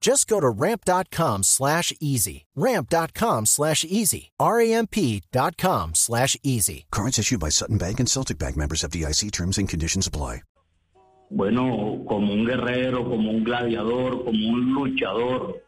Just go to ramp.com slash easy. Ramp.com slash easy. R-A-M-P.com slash easy. Cards issued by Sutton Bank and Celtic Bank members of DIC terms and conditions apply. Bueno, como un guerrero, como un gladiador, como un luchador,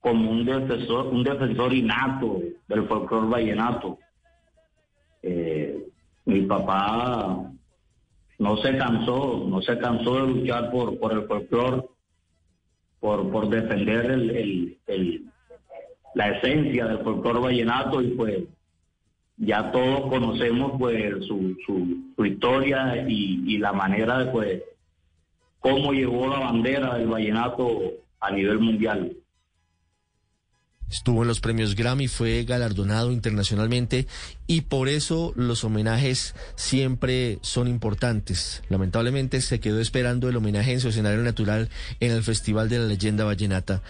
como un defensor, un defensor innato del folclore vallenato. Eh, mi papá no se cansó, no se cansó de luchar por, por el folclore por, por defender el, el, el, la esencia del folclore vallenato y pues ya todos conocemos pues su, su, su historia y, y, la manera de pues cómo llevó la bandera del vallenato a nivel mundial. Estuvo en los premios Grammy, fue galardonado internacionalmente y por eso los homenajes siempre son importantes. Lamentablemente se quedó esperando el homenaje en su escenario natural en el Festival de la Leyenda Vallenata,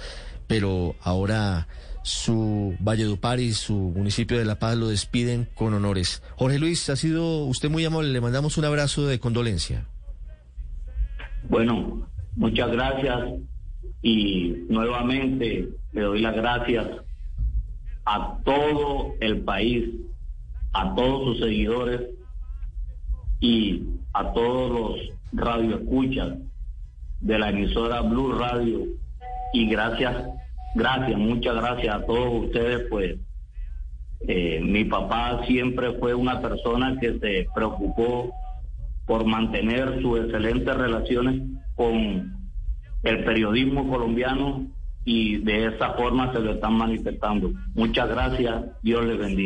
pero ahora su Valledupar y su municipio de La Paz lo despiden con honores. Jorge Luis, ha sido usted muy amable, le mandamos un abrazo de condolencia. Bueno, muchas gracias y nuevamente le doy las gracias a todo el país, a todos sus seguidores y a todos los radioescuchas de la emisora Blue Radio. Y gracias, gracias, muchas gracias a todos ustedes, pues eh, mi papá siempre fue una persona que se preocupó por mantener sus excelentes relaciones con el periodismo colombiano y de esa forma se lo están manifestando. Muchas gracias, Dios les bendiga.